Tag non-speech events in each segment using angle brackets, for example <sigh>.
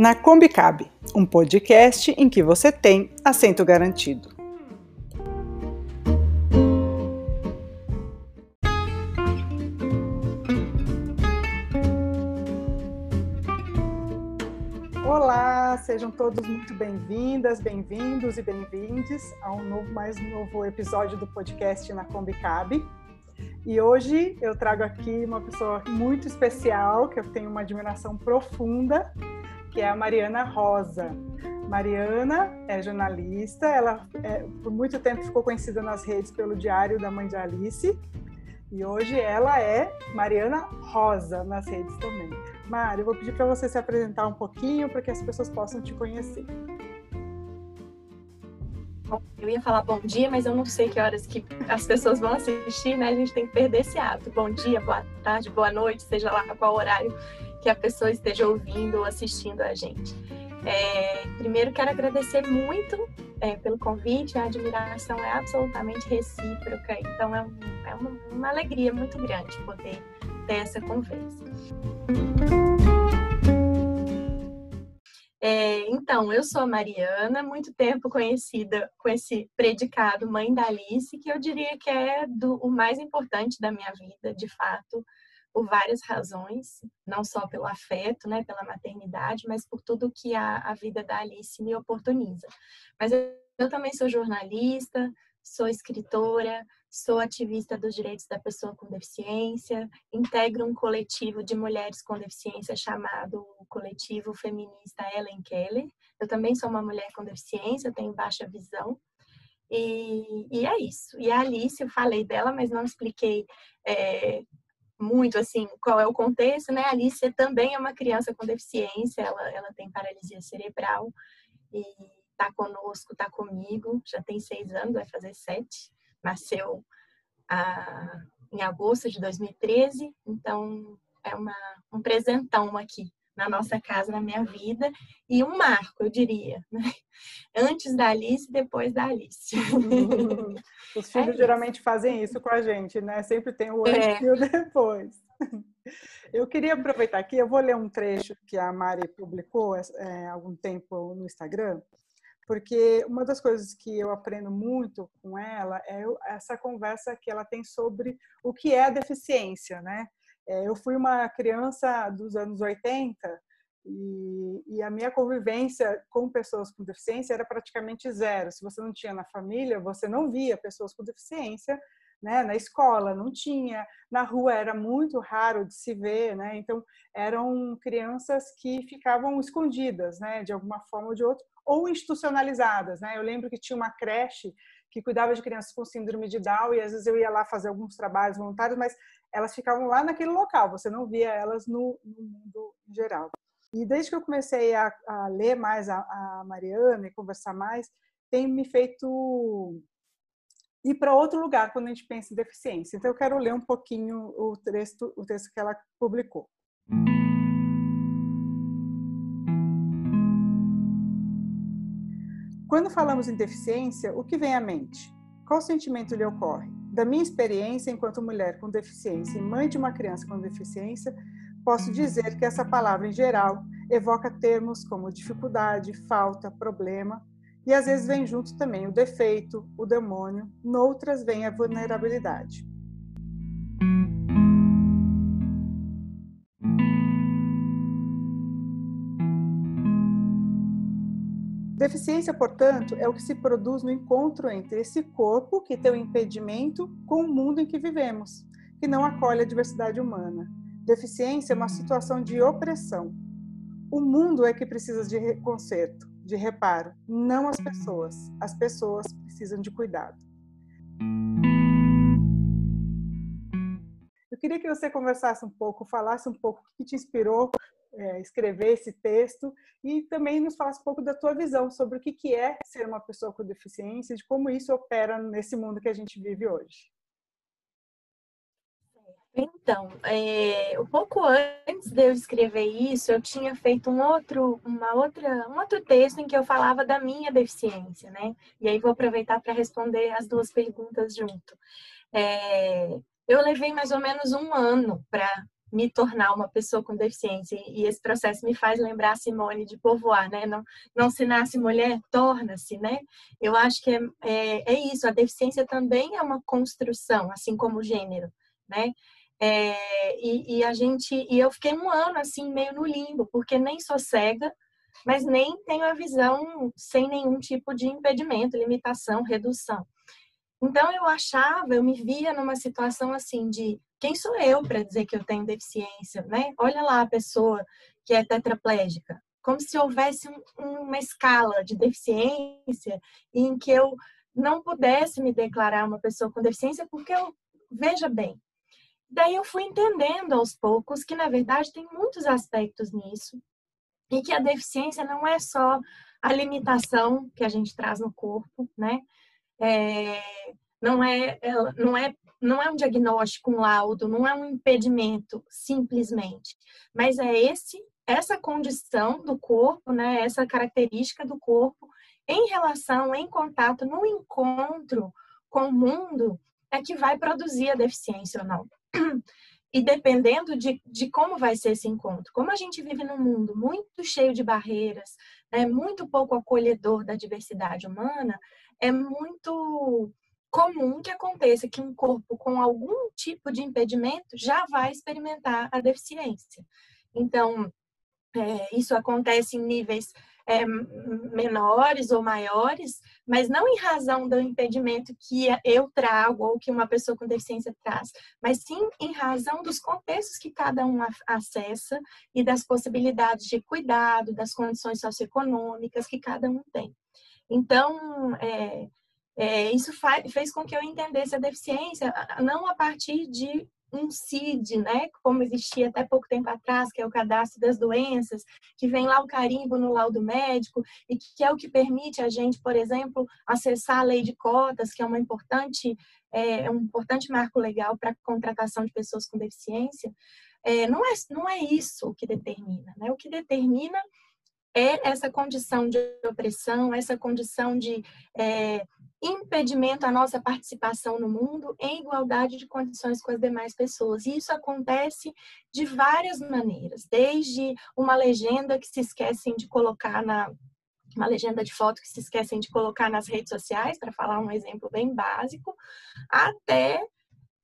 na Combicab, um podcast em que você tem assento garantido. Olá, sejam todos muito bem-vindas, bem-vindos e bem-vindes a um novo, mais novo episódio do podcast na Combicab. E hoje eu trago aqui uma pessoa muito especial, que eu tenho uma admiração profunda, que é a Mariana Rosa. Mariana é jornalista, ela é, por muito tempo ficou conhecida nas redes pelo Diário da Mãe de Alice, e hoje ela é Mariana Rosa nas redes também. Mari, eu vou pedir para você se apresentar um pouquinho para que as pessoas possam te conhecer. Bom, eu ia falar bom dia, mas eu não sei que horas que as pessoas vão assistir, né? A gente tem que perder esse hábito. Bom dia, boa tarde, boa noite, seja lá qual horário que a pessoa esteja ouvindo ou assistindo a gente. É, primeiro, quero agradecer muito é, pelo convite, a admiração é absolutamente recíproca, então é, um, é uma, uma alegria muito grande poder ter essa conversa. É, então, eu sou a Mariana, muito tempo conhecida com esse predicado Mãe da Alice, que eu diria que é do, o mais importante da minha vida, de fato por várias razões, não só pelo afeto, né, pela maternidade, mas por tudo que a, a vida da Alice me oportuniza. Mas eu, eu também sou jornalista, sou escritora, sou ativista dos direitos da pessoa com deficiência, integro um coletivo de mulheres com deficiência chamado Coletivo Feminista Ellen Keller. Eu também sou uma mulher com deficiência, tenho baixa visão. E, e é isso. E a Alice, eu falei dela, mas não expliquei é, muito assim qual é o contexto, né? A Alice também é uma criança com deficiência, ela, ela tem paralisia cerebral e está conosco, está comigo, já tem seis anos, vai fazer sete, nasceu ah, em agosto de 2013, então é uma, um presentão aqui na nossa casa, na minha vida, e um marco, eu diria, né? <laughs> antes da Alice depois da Alice. <laughs> Os filhos é geralmente isso. fazem isso com a gente, né? Sempre tem o antes é. e o depois. <laughs> Eu queria aproveitar aqui, eu vou ler um trecho que a Mari publicou é, há algum tempo no Instagram, porque uma das coisas que eu aprendo muito com ela é essa conversa que ela tem sobre o que é deficiência, né? É, eu fui uma criança dos anos 80 e, e, a minha convivência com pessoas com deficiência era praticamente zero. Se você não tinha na família, você não via pessoas com deficiência. Né? Na escola não tinha, na rua era muito raro de se ver, né? Então eram crianças que ficavam escondidas, né? De alguma forma ou de outra, ou institucionalizadas, né? Eu lembro que tinha uma creche que cuidava de crianças com síndrome de Down e às vezes eu ia lá fazer alguns trabalhos voluntários, mas elas ficavam lá naquele local, você não via elas no, no mundo geral. E desde que eu comecei a, a ler mais a, a, Mariana e conversar mais, tem me feito ir para outro lugar quando a gente pensa em deficiência. Então eu quero ler um pouquinho o texto, o texto que ela publicou. Quando falamos em deficiência, o que vem à mente? Qual sentimento lhe ocorre? Da minha experiência enquanto mulher com deficiência e mãe de uma criança com deficiência, posso dizer que essa palavra em geral evoca termos como dificuldade, falta, problema, e às vezes vem junto também o defeito, o demônio, noutras vem a vulnerabilidade. Deficiência, portanto, é o que se produz no encontro entre esse corpo, que tem um impedimento, com o mundo em que vivemos, que não acolhe a diversidade humana. Deficiência é uma situação de opressão. O mundo é que precisa de conserto, de reparo, não as pessoas. As pessoas precisam de cuidado. Eu queria que você conversasse um pouco, falasse um pouco o que te inspirou é, escrever esse texto e também nos falasse um pouco da tua visão sobre o que, que é ser uma pessoa com deficiência e de como isso opera nesse mundo que a gente vive hoje. Então, é, um pouco antes de eu escrever isso, eu tinha feito um outro, uma outra, um outro texto em que eu falava da minha deficiência, né? E aí vou aproveitar para responder as duas perguntas junto. É, eu levei mais ou menos um ano para me tornar uma pessoa com deficiência. E esse processo me faz lembrar Simone de Beauvoir, né? Não, não se nasce mulher, torna-se, né? Eu acho que é, é, é, isso, a deficiência também é uma construção, assim como o gênero, né? É, e, e, a gente, e eu fiquei um ano assim, meio no limbo, porque nem sou cega, mas nem tenho a visão sem nenhum tipo de impedimento, limitação, redução. Então eu achava, eu me via numa situação assim de quem sou eu para dizer que eu tenho deficiência, né? Olha lá a pessoa que é tetraplégica, como se houvesse um, uma escala de deficiência em que eu não pudesse me declarar uma pessoa com deficiência, porque eu veja bem. Daí eu fui entendendo aos poucos que na verdade tem muitos aspectos nisso e que a deficiência não é só a limitação que a gente traz no corpo, né? É, não é, não é não é um diagnóstico, um laudo, não é um impedimento simplesmente, mas é esse essa condição do corpo, né, essa característica do corpo em relação, em contato, no encontro com o mundo, é que vai produzir a deficiência ou não. E dependendo de, de como vai ser esse encontro. Como a gente vive num mundo muito cheio de barreiras, né, muito pouco acolhedor da diversidade humana, é muito comum que aconteça que um corpo com algum tipo de impedimento já vai experimentar a deficiência. Então, é, isso acontece em níveis é, menores ou maiores, mas não em razão do impedimento que eu trago ou que uma pessoa com deficiência traz, mas sim em razão dos contextos que cada um acessa e das possibilidades de cuidado, das condições socioeconômicas que cada um tem. Então, é, é, isso fez com que eu entendesse a deficiência não a partir de um CID, né, como existia até pouco tempo atrás, que é o cadastro das doenças, que vem lá o carimbo no laudo médico e que é o que permite a gente, por exemplo, acessar a lei de cotas, que é uma importante é, um importante marco legal para a contratação de pessoas com deficiência. É, não é não é isso o que determina, né? O que determina é essa condição de opressão, essa condição de é, impedimento à nossa participação no mundo em igualdade de condições com as demais pessoas. E isso acontece de várias maneiras, desde uma legenda que se esquecem de colocar na uma legenda de foto que se esquecem de colocar nas redes sociais, para falar um exemplo bem básico, até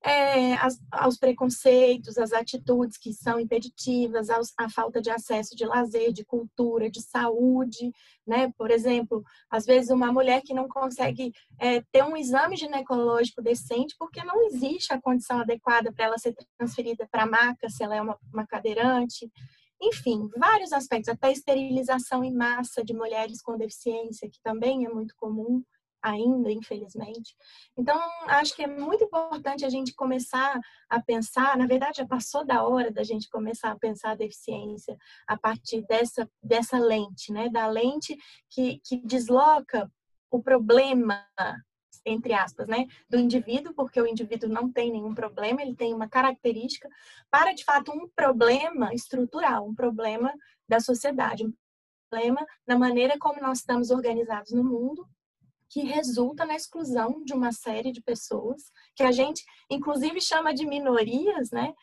é, as, aos preconceitos, às atitudes que são impeditivas, aos, à falta de acesso de lazer, de cultura, de saúde, né? Por exemplo, às vezes uma mulher que não consegue é, ter um exame ginecológico decente porque não existe a condição adequada para ela ser transferida para a maca, se ela é uma, uma cadeirante. Enfim, vários aspectos, até esterilização em massa de mulheres com deficiência, que também é muito comum ainda, infelizmente. Então, acho que é muito importante a gente começar a pensar, na verdade, já passou da hora da gente começar a pensar a deficiência a partir dessa, dessa lente, né? Da lente que, que desloca o problema entre aspas, né, do indivíduo, porque o indivíduo não tem nenhum problema, ele tem uma característica, para de fato um problema estrutural, um problema da sociedade, um problema na maneira como nós estamos organizados no mundo que resulta na exclusão de uma série de pessoas, que a gente, inclusive, chama de minorias, né?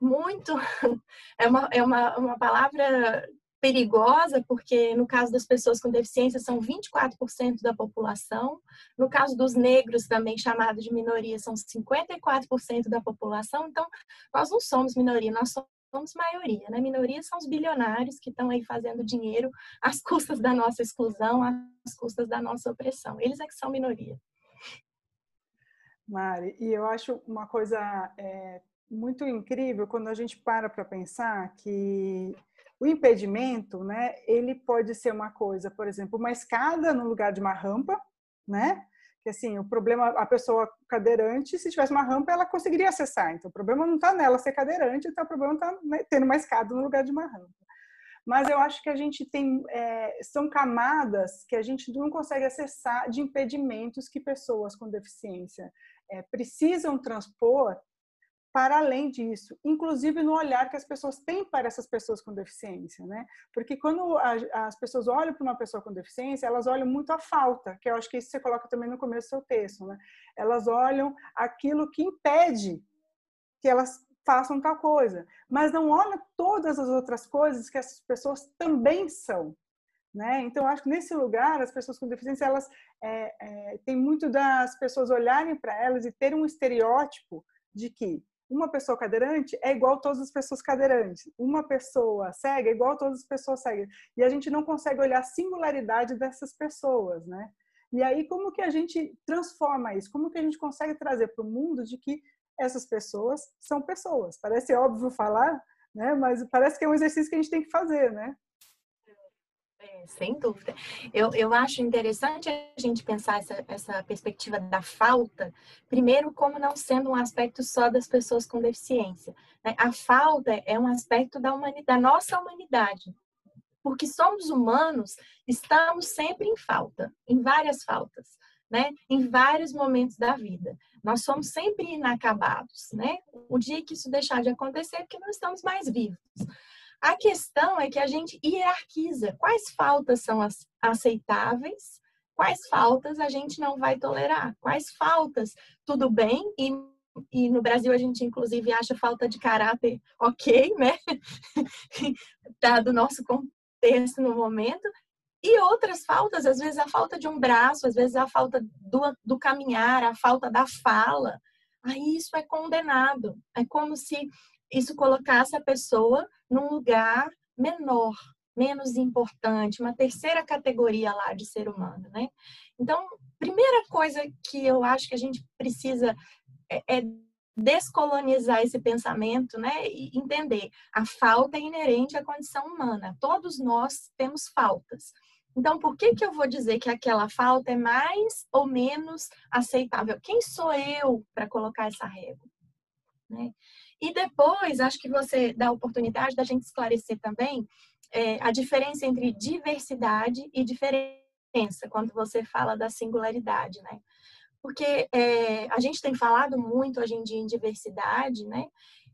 Muito. <laughs> É uma, é uma, uma palavra perigosa, porque no caso das pessoas com deficiência são 24% da população, no caso dos negros, também chamados de minoria, são 54% da população. Então, nós não somos minoria, nós somos maioria, né? Minoria são os bilionários que estão aí fazendo dinheiro às <laughs> custas da nossa exclusão, às custas da nossa opressão. Eles é que são minoria. Mari, e eu acho uma coisa é, muito incrível quando a gente para para pensar que o impedimento, né, ele pode ser uma coisa, por exemplo, uma escada no lugar de uma rampa, né? Que assim, o problema, a pessoa cadeirante, se tivesse uma rampa, ela conseguiria acessar. Então, o problema não está nela ser cadeirante, então o problema está né, tendo uma escada no lugar de uma rampa. Mas eu acho que a gente tem, é, são camadas que a gente não consegue acessar de impedimentos que pessoas com deficiência é, precisam transpor para além disso, inclusive no olhar que as pessoas têm para essas pessoas com deficiência, né? Porque quando as pessoas olham para uma pessoa com deficiência, elas olham muito a falta, que eu acho que isso você coloca também no começo do seu texto, né? Elas olham aquilo que impede que elas façam tal coisa, mas não olha todas as outras coisas que essas pessoas também são. Né? Então, acho que nesse lugar, as pessoas com deficiência, elas é, é, tem muito das pessoas olharem para elas e ter um estereótipo de que uma pessoa cadeirante é igual a todas as pessoas cadeirantes, uma pessoa cega é igual a todas as pessoas cegas. E a gente não consegue olhar a singularidade dessas pessoas, né? E aí, como que a gente transforma isso? Como que a gente consegue trazer para o mundo de que essas pessoas são pessoas? Parece óbvio falar, né? Mas parece que é um exercício que a gente tem que fazer, né? É, sem dúvida. Eu, eu acho interessante a gente pensar essa, essa perspectiva da falta, primeiro, como não sendo um aspecto só das pessoas com deficiência. Né? A falta é um aspecto da, humanidade, da nossa humanidade. Porque somos humanos, estamos sempre em falta, em várias faltas. Né? Em vários momentos da vida. Nós somos sempre inacabados, né? O dia que isso deixar de acontecer é porque não estamos mais vivos. A questão é que a gente hierarquiza quais faltas são aceitáveis, quais faltas a gente não vai tolerar, quais faltas tudo bem e, e no Brasil a gente inclusive acha falta de caráter ok, né? <laughs> Dado o nosso contexto no momento. E outras faltas, às vezes a falta de um braço, às vezes a falta do, do caminhar, a falta da fala. Aí isso é condenado. É como se isso colocasse a pessoa num lugar menor, menos importante, uma terceira categoria lá de ser humano, né? Então, primeira coisa que eu acho que a gente precisa é, é descolonizar esse pensamento, né, e entender a falta é inerente à condição humana. Todos nós temos faltas. Então, por que que eu vou dizer que aquela falta é mais ou menos aceitável? Quem sou eu para colocar essa régua? Né? E depois, acho que você dá a oportunidade da gente esclarecer também é, a diferença entre diversidade e diferença, quando você fala da singularidade, né? Porque é, a gente tem falado muito hoje em dia em diversidade, né?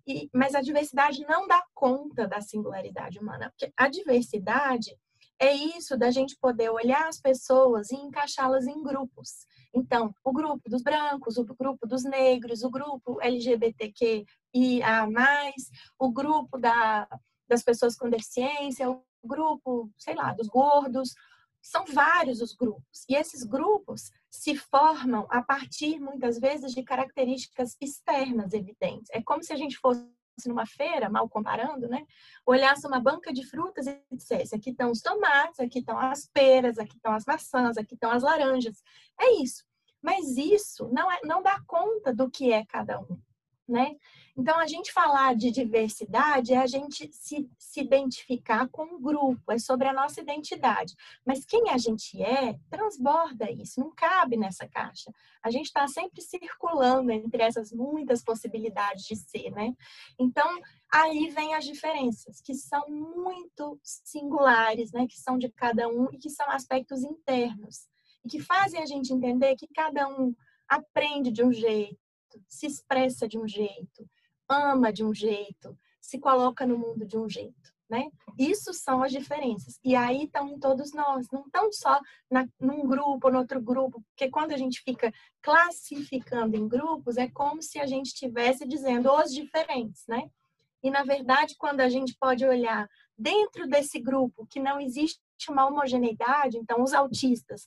E, mas a diversidade não dá conta da singularidade humana, porque a diversidade é isso da gente poder olhar as pessoas e encaixá-las em grupos. Então, o grupo dos brancos, o grupo dos negros, o grupo LGBTQ e a mais, o grupo da, das pessoas com deficiência, o grupo, sei lá, dos gordos. São vários os grupos. E esses grupos se formam a partir, muitas vezes, de características externas evidentes. É como se a gente fosse numa feira, mal comparando, né? Olhasse uma banca de frutas e dissesse: aqui estão os tomates, aqui estão as peras, aqui estão as maçãs, aqui estão as laranjas. É isso. Mas isso não, é, não dá conta do que é cada um, né? Então, a gente falar de diversidade é a gente se, se identificar com um grupo, é sobre a nossa identidade. Mas quem a gente é, transborda isso, não cabe nessa caixa. A gente está sempre circulando entre essas muitas possibilidades de ser, né? Então, aí vem as diferenças, que são muito singulares, né? Que são de cada um e que são aspectos internos. E que fazem a gente entender que cada um aprende de um jeito, se expressa de um jeito, ama de um jeito, se coloca no mundo de um jeito, né? Isso são as diferenças. E aí estão em todos nós, não estão só na, num grupo ou no outro grupo, porque quando a gente fica classificando em grupos, é como se a gente estivesse dizendo os diferentes, né? E na verdade, quando a gente pode olhar dentro desse grupo que não existe uma homogeneidade, então os autistas,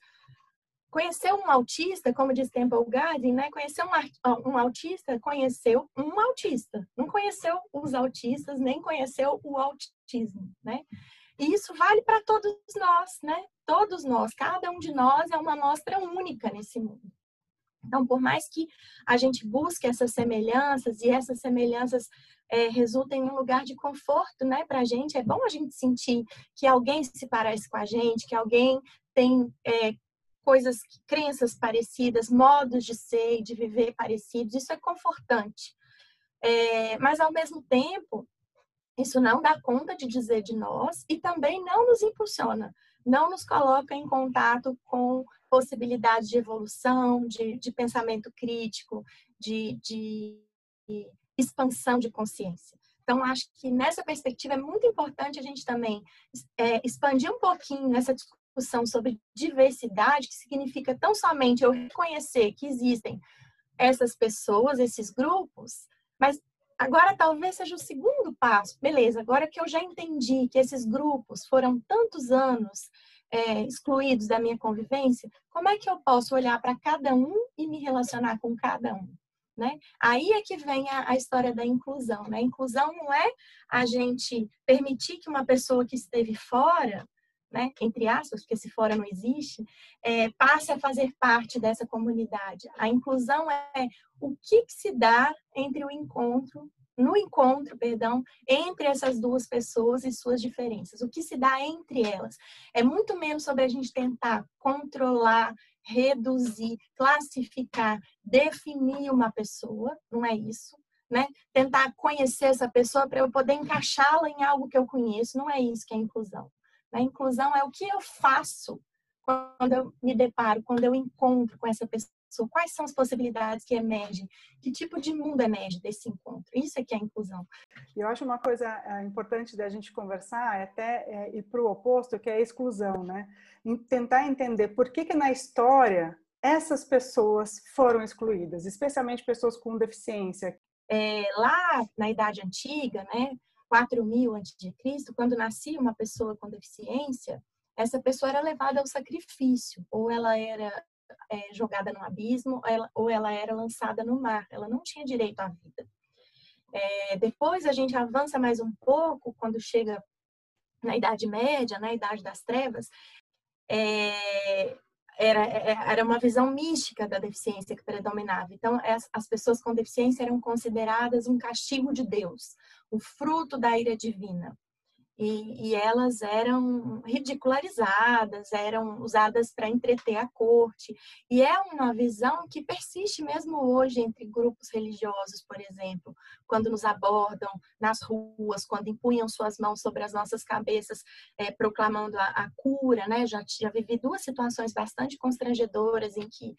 Conhecer um autista, como diz Temple Garden, né? Conhecer um, um autista, conheceu um autista. Não conheceu os autistas, nem conheceu o autismo, né? E isso vale para todos nós, né? Todos nós, cada um de nós é uma amostra única nesse mundo. Então, por mais que a gente busque essas semelhanças e essas semelhanças é, resultem em um lugar de conforto, né, para a gente, é bom a gente sentir que alguém se parece com a gente, que alguém tem é, coisas, crenças parecidas, modos de ser e de viver parecidos, isso é confortante. É, mas, ao mesmo tempo, isso não dá conta de dizer de nós e também não nos impulsiona, não nos coloca em contato com possibilidades de evolução, de, de pensamento crítico, de, de, expansão de consciência. Então, acho que nessa perspectiva é muito importante a gente também é, expandir um pouquinho essa discussão sobre diversidade, que significa tão somente eu reconhecer que existem essas pessoas, esses grupos, mas agora talvez seja o segundo passo. Beleza, agora que eu já entendi que esses grupos foram tantos anos é, excluídos da minha convivência, como é que eu posso olhar para cada um e me relacionar com cada um? Né? Aí é que vem a, a, história da inclusão. Né? Inclusão não é a gente permitir que uma pessoa que esteve fora, né, entre aspas, porque se fora não existe, é, passe a fazer parte dessa comunidade. A inclusão é o que, que se dá entre o encontro no encontro, perdão, entre essas duas pessoas e suas diferenças. O que se dá entre elas é muito menos sobre a gente tentar controlar, reduzir, classificar, definir uma pessoa, não é isso, né? Tentar conhecer essa pessoa para eu poder encaixá-la em algo que eu conheço, não é isso que é inclusão. A inclusão é o que eu faço quando eu me deparo, quando eu encontro com essa pessoa Quais são as possibilidades que emergem? Que tipo de mundo emerge desse encontro? Isso é que é a inclusão. Eu acho uma coisa é, importante da gente conversar é até é, ir para o oposto, que é a exclusão, né? tentar entender por que, que na história essas pessoas foram excluídas, especialmente pessoas com deficiência. É, lá na Idade Antiga, né, 4000 a.C., quando nascia uma pessoa com deficiência, essa pessoa era levada ao sacrifício, ou ela era é, jogada no abismo ela, ou ela era lançada no mar. Ela não tinha direito à vida. É, depois a gente avança mais um pouco quando chega na Idade Média, na Idade das Trevas, é, era, é, era uma visão mística da deficiência que predominava. Então, as, as pessoas com deficiência eram consideradas um castigo de Deus, o fruto da ira divina e, e elas eram ridicularizadas, eram usadas para entreter a corte. E é uma visão que persiste mesmo hoje entre grupos religiosos, por exemplo, quando nos abordam nas ruas, quando empunham suas mãos sobre as nossas cabeças, é, proclamando a, a cura. Né? Já, já vivi duas situações bastante constrangedoras em que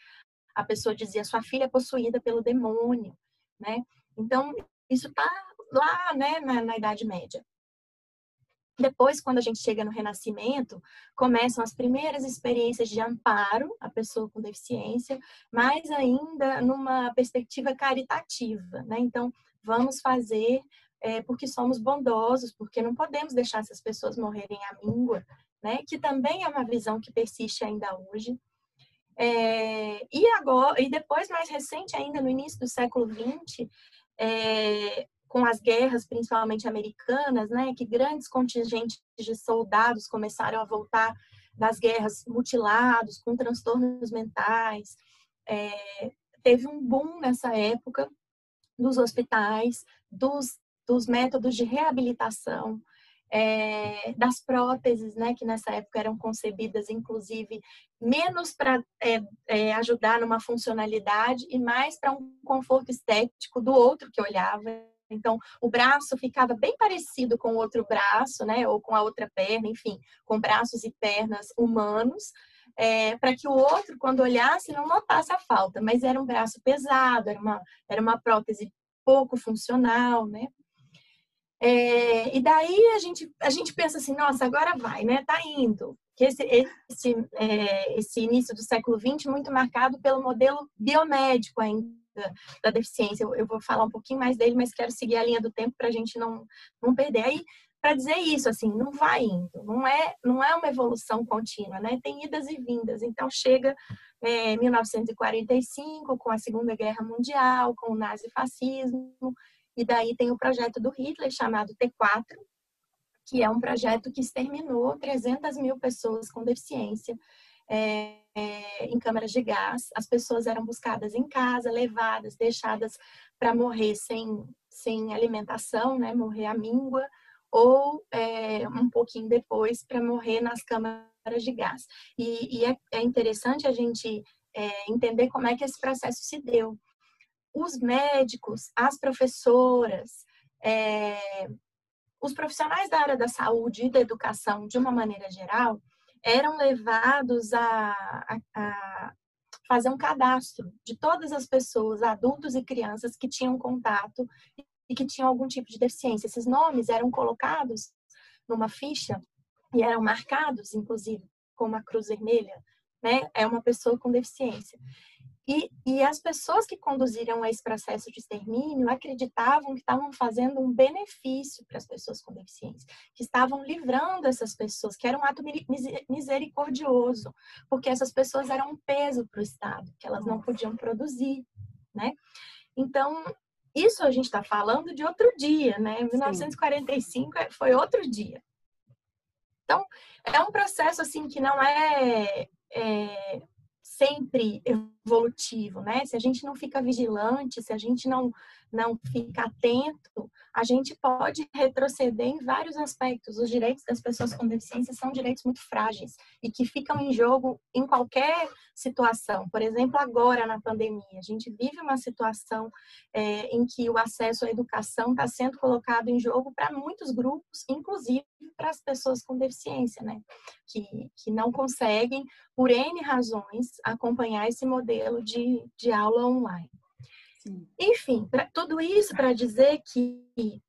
a pessoa dizia: sua filha é possuída pelo demônio. Né? Então, isso está lá né, na, na Idade Média. Depois, quando a gente chega no Renascimento, começam as primeiras experiências de amparo à pessoa com deficiência, mas ainda numa perspectiva caritativa, né? Então, vamos fazer é, porque somos bondosos, porque não podemos deixar essas pessoas morrerem à míngua, né? Que também é uma visão que persiste ainda hoje. É, e agora, e depois, mais recente ainda, no início do século XX, é, com as guerras, principalmente americanas, né, que grandes contingentes de soldados começaram a voltar das guerras mutilados, com transtornos mentais. É, teve um boom nessa época dos hospitais, dos, dos métodos de reabilitação, é, das próteses, né, que nessa época eram concebidas, inclusive, menos para é, é, ajudar numa funcionalidade e mais para um conforto estético do outro que olhava. Então, o braço ficava bem parecido com o outro braço, né? Ou com a outra perna, enfim, com braços e pernas humanos, é, para que o outro, quando olhasse, não notasse a falta. Mas era um braço pesado, era uma, era uma prótese pouco funcional, né? É, e daí a gente, a gente pensa assim, nossa, agora vai, né? Tá indo. Que esse, esse, é, esse início do século XX muito marcado pelo modelo biomédico ainda da, deficiência. Eu, eu, vou falar um pouquinho mais dele, mas quero seguir a linha do tempo para a gente não, não perder. Aí, para dizer isso, assim, não vai indo, não é, não é uma evolução contínua, né? Tem idas e vindas. Então, chega é, 1945, com a Segunda Guerra Mundial, com o nazifascismo, e daí tem o projeto do Hitler, chamado T4, que é um projeto que exterminou 300 mil pessoas com deficiência é, é, em câmaras de gás. As pessoas eram buscadas em casa, levadas, deixadas para morrer sem, sem alimentação, né, morrer à míngua, ou é, um pouquinho depois para morrer nas câmaras de gás. E, e é, é, interessante a gente é, entender como é que esse processo se deu. Os médicos, as professoras, é, os profissionais da área da saúde e da educação, de uma maneira geral, eram levados a, a, a fazer um cadastro de todas as pessoas, adultos e crianças que tinham contato e que tinham algum tipo de deficiência. Esses nomes eram colocados numa ficha e eram marcados, inclusive, com uma cruz vermelha, né? É uma pessoa com deficiência. E, e as pessoas que conduziram esse processo de extermínio acreditavam que estavam fazendo um benefício para as pessoas com deficiência, que estavam livrando essas pessoas, que era um ato misericordioso, porque essas pessoas eram um peso para o Estado, que elas não podiam produzir, né? Então, isso a gente está falando de outro dia, né? 1945 Sim. foi outro dia. Então, é um processo assim que não é, é sempre evolutivo, né? Se a gente não fica vigilante, se a gente não não fica atento, a gente pode retroceder em vários aspectos. Os direitos das pessoas com deficiência são direitos muito frágeis e que ficam em jogo em qualquer situação. Por exemplo, agora na pandemia, a gente vive uma situação é, em que o acesso à educação está sendo colocado em jogo para muitos grupos, inclusive para as pessoas com deficiência, né? Que, que não conseguem, por N razões, acompanhar esse modelo de, de aula online. Enfim, pra, tudo isso para dizer que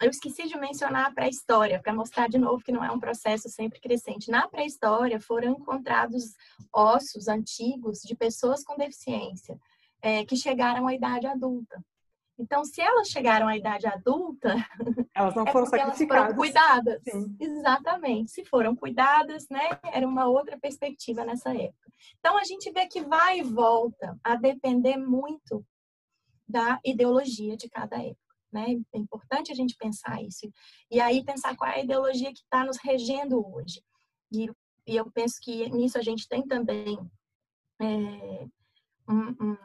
eu esqueci de mencionar a pré-história, para mostrar de novo que não é um processo sempre crescente. Na pré-história foram encontrados ossos antigos de pessoas com deficiência é, que chegaram à idade adulta. Então, se elas chegaram à idade adulta, <laughs> elas não é foram sacrificadas. Elas foram cuidadas. Sim. Exatamente. Se foram cuidadas, né, era uma outra perspectiva nessa época. Então, a gente vê que vai e volta a depender muito da ideologia de cada época. Né? É importante a gente pensar isso. E aí pensar qual é a ideologia que está nos regendo hoje. E, e, eu penso que nisso a gente tem também é, um, um,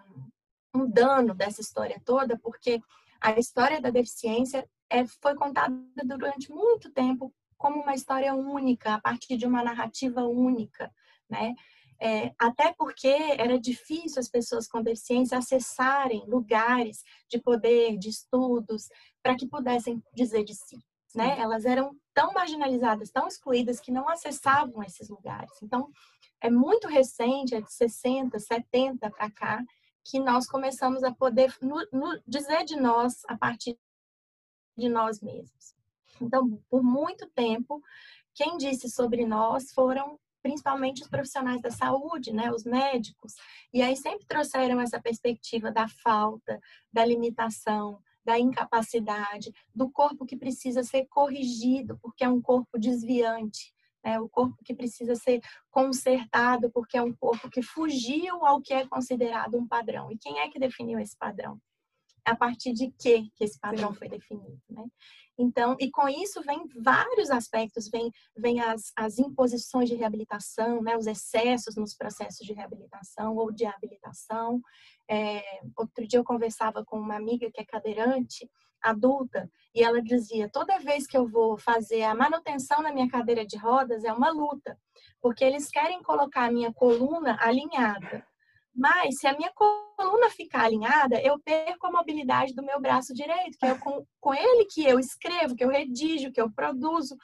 um, dano dessa história toda, porque a história da deficiência é, foi contada durante muito tempo como uma história única, a partir de uma narrativa única, né? É, até porque era difícil as pessoas com deficiência acessarem lugares de poder, de estudos, para que pudessem dizer de si. Né? Elas eram tão marginalizadas, tão excluídas, que não acessavam esses lugares. Então, é muito recente, é de 60, 70 para cá, que nós começamos a poder no, no, dizer de nós a partir de nós mesmos. Então, por muito tempo, quem disse sobre nós foram principalmente os profissionais da saúde, né, os médicos. E aí sempre trouxeram essa perspectiva da falta, da limitação, da incapacidade, do corpo que precisa ser corrigido, porque é um corpo desviante, né? o corpo que precisa ser consertado, porque é um corpo que fugiu ao que é considerado um padrão. E quem é que definiu esse padrão? A partir de que que esse padrão foi definido, né? Então, e com isso vem vários aspectos, vem, vem as, as imposições de reabilitação, né, os excessos nos processos de reabilitação ou de habilitação. É, outro dia eu conversava com uma amiga que é cadeirante, adulta, e ela dizia: toda vez que eu vou fazer a manutenção na minha cadeira de rodas é uma luta, porque eles querem colocar a minha coluna alinhada. Mas se a minha coluna ficar alinhada, eu perco a mobilidade do meu braço direito, que é com, com ele que eu escrevo, que eu redijo, que eu produzo.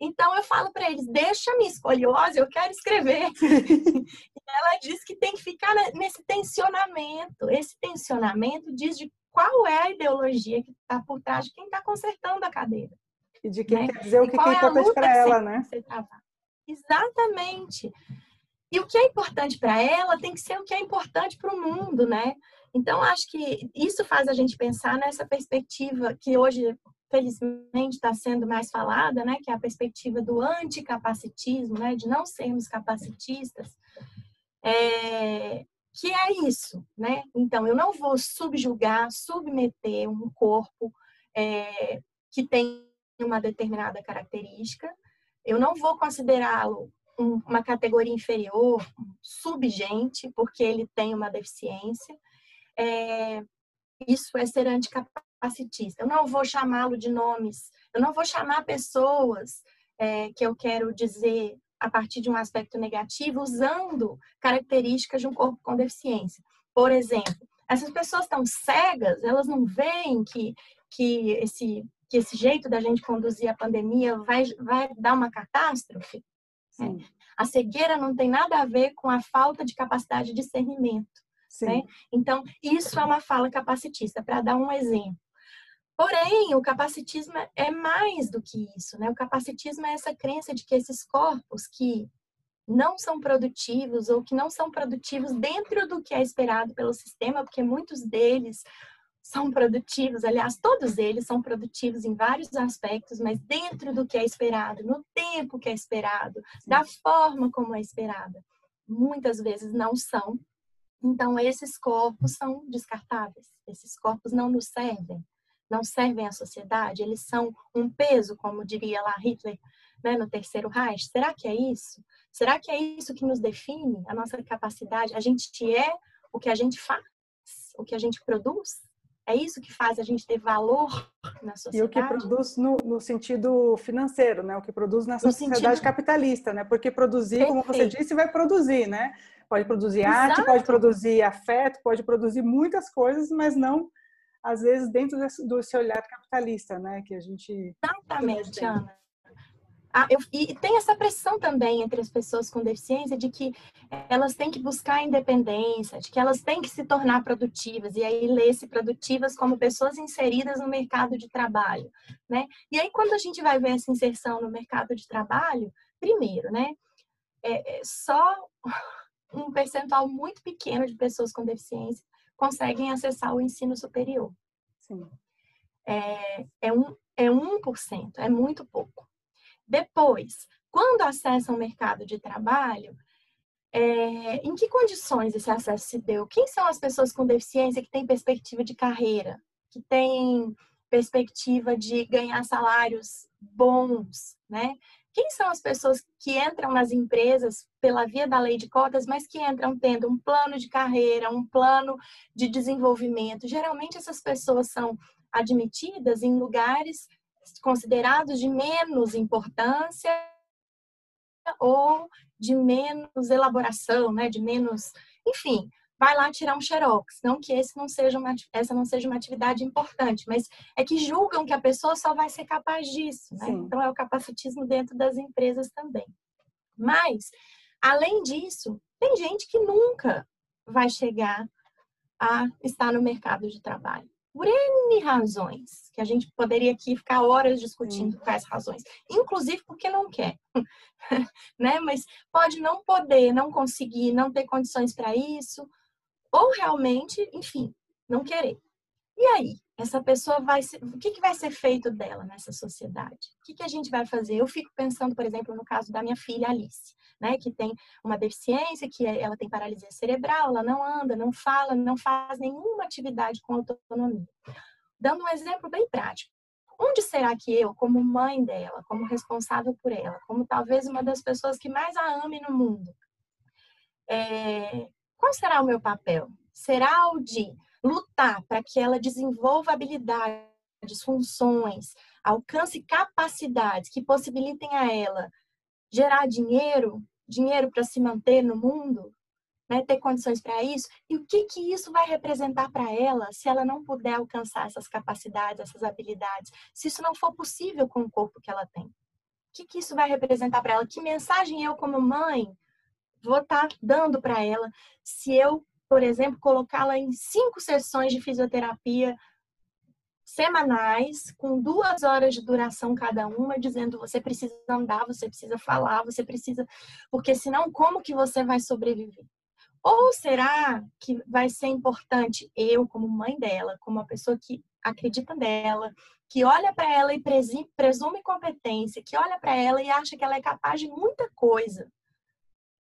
Então eu falo para eles: deixa a minha escoliose, eu quero escrever. <laughs> e ela diz que tem que ficar nesse tensionamento. Esse tensionamento diz de qual é a ideologia que está por trás de quem está consertando a cadeira. E de quem né? quer dizer o que, que é importante para ela, né? Exatamente. E o que é importante para ela tem que ser o que é importante para o mundo, né? Então, acho que isso faz a gente pensar nessa perspectiva que hoje, felizmente, está sendo mais falada, né? Que é a perspectiva do anticapacitismo, né? De não sermos capacitistas. É... Que é isso, né? Então, eu não vou subjugar, submeter um corpo é... que tem uma determinada característica, eu não vou considerá-lo um, uma categoria inferior, subgente, porque ele tem uma deficiência. É, isso é ser anticapacitista. Eu não vou chamá-lo de nomes, eu não vou chamar pessoas é, que eu quero dizer a partir de um aspecto negativo, usando características de um corpo com deficiência. Por exemplo, essas pessoas estão cegas, elas não veem que, que, esse, que esse jeito da gente conduzir a pandemia vai, vai dar uma catástrofe. Sim. A cegueira não tem nada a ver com a falta de capacidade de discernimento. Né? Então, isso é uma fala capacitista, para dar um exemplo. Porém, o capacitismo é mais do que isso, né? O capacitismo é essa crença de que esses corpos que não são produtivos ou que não são produtivos dentro do que é esperado pelo sistema, porque muitos deles são produtivos, aliás, todos eles são produtivos em vários aspectos, mas dentro do que é esperado, no tempo que é esperado, da forma como é esperada. Muitas vezes não são. Então, esses corpos são descartáveis. Esses corpos não nos servem, não servem à sociedade, eles são um peso, como diria lá Hitler né, no terceiro Reich. Será que é isso? Será que é isso que nos define, a nossa capacidade? A gente é o que a gente faz, o que a gente produz? É isso que faz a gente ter valor na sociedade. E o que produz no, no sentido financeiro, né? O que produz na sociedade sentido... capitalista, né? Porque produzir, Perfeito. como você disse, vai produzir, né? Pode produzir Exato. arte, pode produzir afeto, pode produzir muitas coisas, mas não, às vezes, dentro desse, desse olhar capitalista, né? Que a gente. Exatamente, Ana. Ah, eu, e tem essa pressão também entre as pessoas com deficiência de que elas têm que buscar independência, de que elas têm que se tornar produtivas, e aí lê-se produtivas como pessoas inseridas no mercado de trabalho, né? E aí, quando a gente vai ver essa inserção no mercado de trabalho, primeiro, né? É, é só <laughs> um percentual muito pequeno de pessoas com deficiência conseguem acessar o ensino superior. Sim. É, é, um, é 1%, é muito pouco. Depois, quando acessam o mercado de trabalho, é, em que condições esse acesso se deu? Quem são as pessoas com deficiência que têm perspectiva de carreira, que têm perspectiva de ganhar salários bons, né? Quem são as pessoas que entram nas empresas pela via da lei de cotas, mas que entram tendo um plano de carreira, um plano de desenvolvimento? Geralmente essas pessoas são admitidas em lugares considerados de menos importância ou de menos elaboração, né, de menos, enfim, vai lá tirar um xerox. Não que esse não seja uma, essa não seja uma atividade importante, mas é que julgam que a pessoa só vai ser capaz disso. Né? Então, é o capacitismo dentro das empresas também. Mas, além disso, tem gente que nunca vai chegar a estar no mercado de trabalho por N razões, que a gente poderia aqui ficar horas discutindo Sim. quais razões, inclusive porque não quer, <laughs> né? Mas pode não poder, não conseguir, não ter condições para isso, ou realmente, enfim, não querer. E aí, essa pessoa vai ser, o que, que vai ser feito dela nessa sociedade? O que, que a gente vai fazer? Eu fico pensando, por exemplo, no caso da minha filha Alice né, que tem uma deficiência, que é, ela tem paralisia cerebral, ela não anda, não fala, não faz nenhuma atividade com autonomia. Dando um exemplo bem prático. Onde será que eu, como mãe dela, como responsável por ela, como talvez uma das pessoas que mais a ame no mundo, é, qual será o meu papel? Será o de lutar para que ela desenvolva habilidades, funções, alcance capacidades que possibilitem a ela gerar dinheiro, dinheiro para se manter no mundo, né, ter condições para isso, e o que que isso vai representar para ela se ela não puder alcançar essas capacidades, essas habilidades, se isso não for possível com o corpo que ela tem. O que que isso vai representar para ela? Que mensagem eu como mãe vou estar tá dando para ela se eu, por exemplo, colocá-la em cinco sessões de fisioterapia semanais, com duas horas de duração cada uma, dizendo você precisa andar, você precisa falar, você precisa. Porque senão, como que você vai sobreviver? Ou será que vai ser importante eu, como mãe dela, como uma pessoa que acredita nela, que olha para ela e presume competência, que olha para ela e acha que ela é capaz de muita coisa,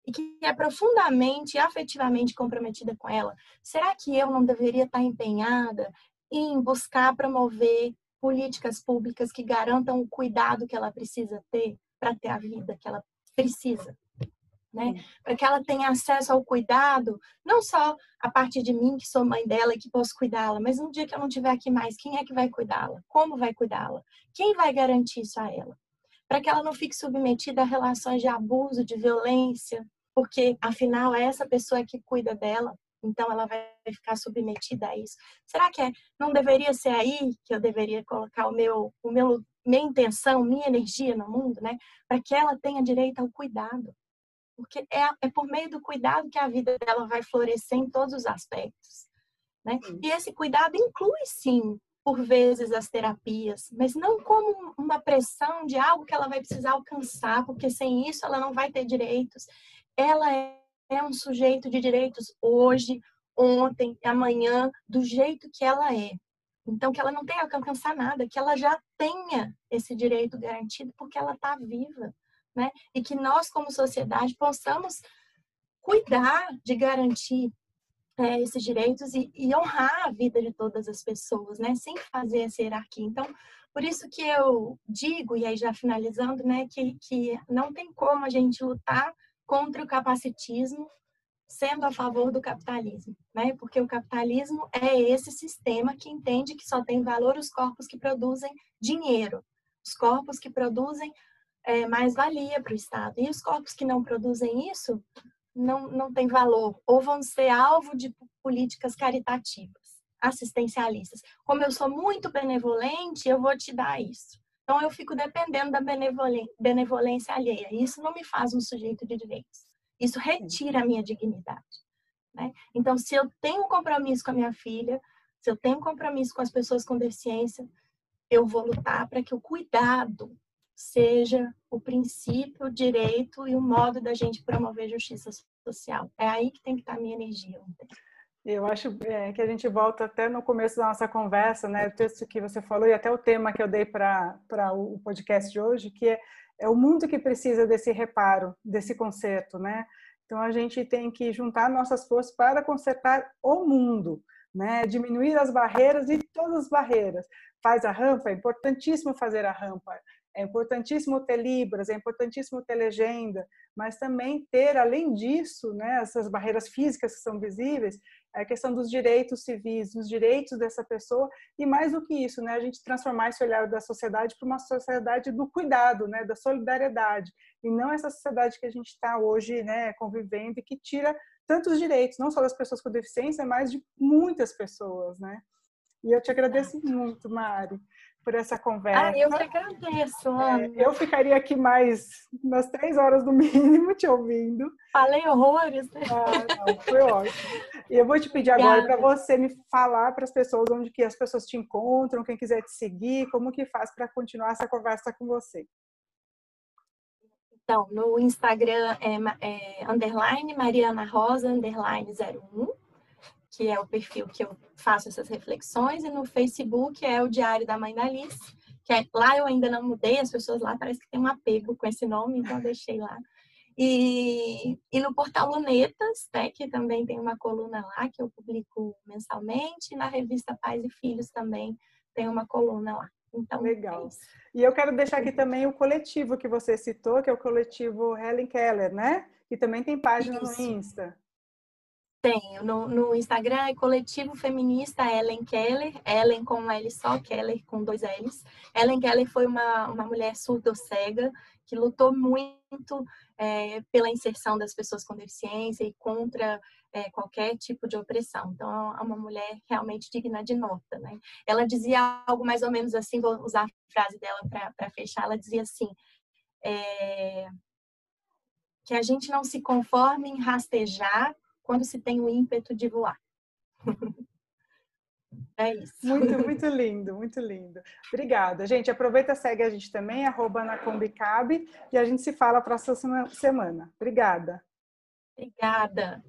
e que é profundamente e afetivamente comprometida com ela, será que eu não deveria estar empenhada em buscar promover políticas públicas que garantam o cuidado que ela precisa ter para ter a vida que ela precisa. Né? Para que ela tenha acesso ao cuidado, não só a partir de mim, que sou mãe dela e que posso cuidá-la, mas um dia que eu não estiver aqui mais, quem é que vai cuidá-la? Como vai cuidá-la? Quem vai garantir isso a ela? Para que ela não fique submetida a relações de abuso, de violência, porque afinal é essa pessoa que cuida dela, então ela vai ficar submetida a isso. Será que é, não deveria ser aí que eu deveria colocar o meu, o meu, minha intenção, minha energia no mundo, né? Para que ela tenha direito ao cuidado. Porque é, é por meio do cuidado que a vida dela vai florescer em todos os aspectos. Né? E esse cuidado inclui, sim, por vezes as terapias, mas não como uma pressão de algo que ela vai precisar alcançar, porque sem isso ela não vai ter direitos. Ela é, um sujeito de direitos hoje, ontem, amanhã, do jeito que ela é. Então, que ela não tenha que alcançar nada, que ela já tenha esse direito garantido porque ela está viva, né? E que nós, como sociedade, possamos cuidar de garantir é, esses direitos e, e, honrar a vida de todas as pessoas, né? Sem fazer essa hierarquia. Então, por isso que eu digo, e aí já finalizando, né, que, que não tem como a gente lutar contra o capacitismo sendo a favor do capitalismo, né? Porque o capitalismo é esse sistema que entende que só tem valor os corpos que produzem dinheiro, os corpos que produzem é, mais valia para o Estado. E os corpos que não produzem isso não, não têm valor, ou vão ser alvo de políticas caritativas, assistencialistas. Como eu sou muito benevolente, eu vou te dar isso. Então, eu fico dependendo da benevolência alheia. Isso não me faz um sujeito de direitos. Isso retira a minha dignidade. Né? Então, se eu tenho um compromisso com a minha filha, se eu tenho um compromisso com as pessoas com deficiência, eu vou lutar para que o cuidado seja o princípio, o direito e o modo da gente promover justiça social. É aí que tem que estar a minha energia. Eu acho é, que a gente volta até no começo da nossa conversa, né? O texto que você falou e até o tema que eu dei para o podcast de hoje, que é, é o mundo que precisa desse reparo, desse conserto, né? Então a gente tem que juntar nossas forças para consertar o mundo, né? Diminuir as barreiras e todas as barreiras. Faz a rampa, é importantíssimo fazer a rampa. É importantíssimo ter libras, é importantíssimo ter legenda, mas também ter, além disso, né, essas barreiras físicas que são visíveis, a questão dos direitos civis, dos direitos dessa pessoa e mais do que isso, né, a gente transformar esse olhar da sociedade para uma sociedade do cuidado, né, da solidariedade e não essa sociedade que a gente está hoje, né, convivendo e que tira tantos direitos, não só das pessoas com deficiência, mas de muitas pessoas, né? E eu te agradeço muito, Mari por essa conversa. Ah, eu que agradeço, é, Ana. É, eu ficaria aqui mais umas três horas no <laughs> mínimo te ouvindo. Falei horrores. Né? Ah, não, foi ótimo. E eu vou te pedir agora para você me falar para as pessoas onde que as pessoas te encontram, quem quiser te seguir, como que faz para continuar essa conversa com você. Então, no Instagram é, é underline Mariana Rosa underline 01 que é o perfil que eu faço essas reflexões, e no Facebook é o Diário da Mãe da Alice, que é, lá eu ainda não mudei, as pessoas lá parece que tem um apego com esse nome, então deixei lá. E, e no portal Lunetas, né, que também tem uma coluna lá que eu publico mensalmente, e na revista Pais e Filhos também tem uma coluna lá. Então, Legal. É e eu quero deixar aqui também o coletivo que você citou, que é o coletivo Helen Keller, né? Que também tem página Isso. no Insta. Tenho. No, no, Instagram é Coletivo Feminista Ellen Keller, Ellen com um L só, Keller com dois L's. Ellen Keller foi uma, uma mulher surdo-cega que lutou muito é, pela inserção das pessoas com deficiência e contra é, qualquer tipo de opressão. Então, é uma mulher realmente digna de nota. Né? Ela dizia algo mais ou menos assim, vou usar a frase dela para fechar, ela dizia assim, é, que a gente não se conforme em rastejar quando se tem o ímpeto de voar. <laughs> É isso. Muito, <laughs> muito lindo, muito lindo. Obrigada. Gente, aproveita, segue a gente também, arroba na Combicabe, e a gente se fala próxima semana. Obrigada. Obrigada.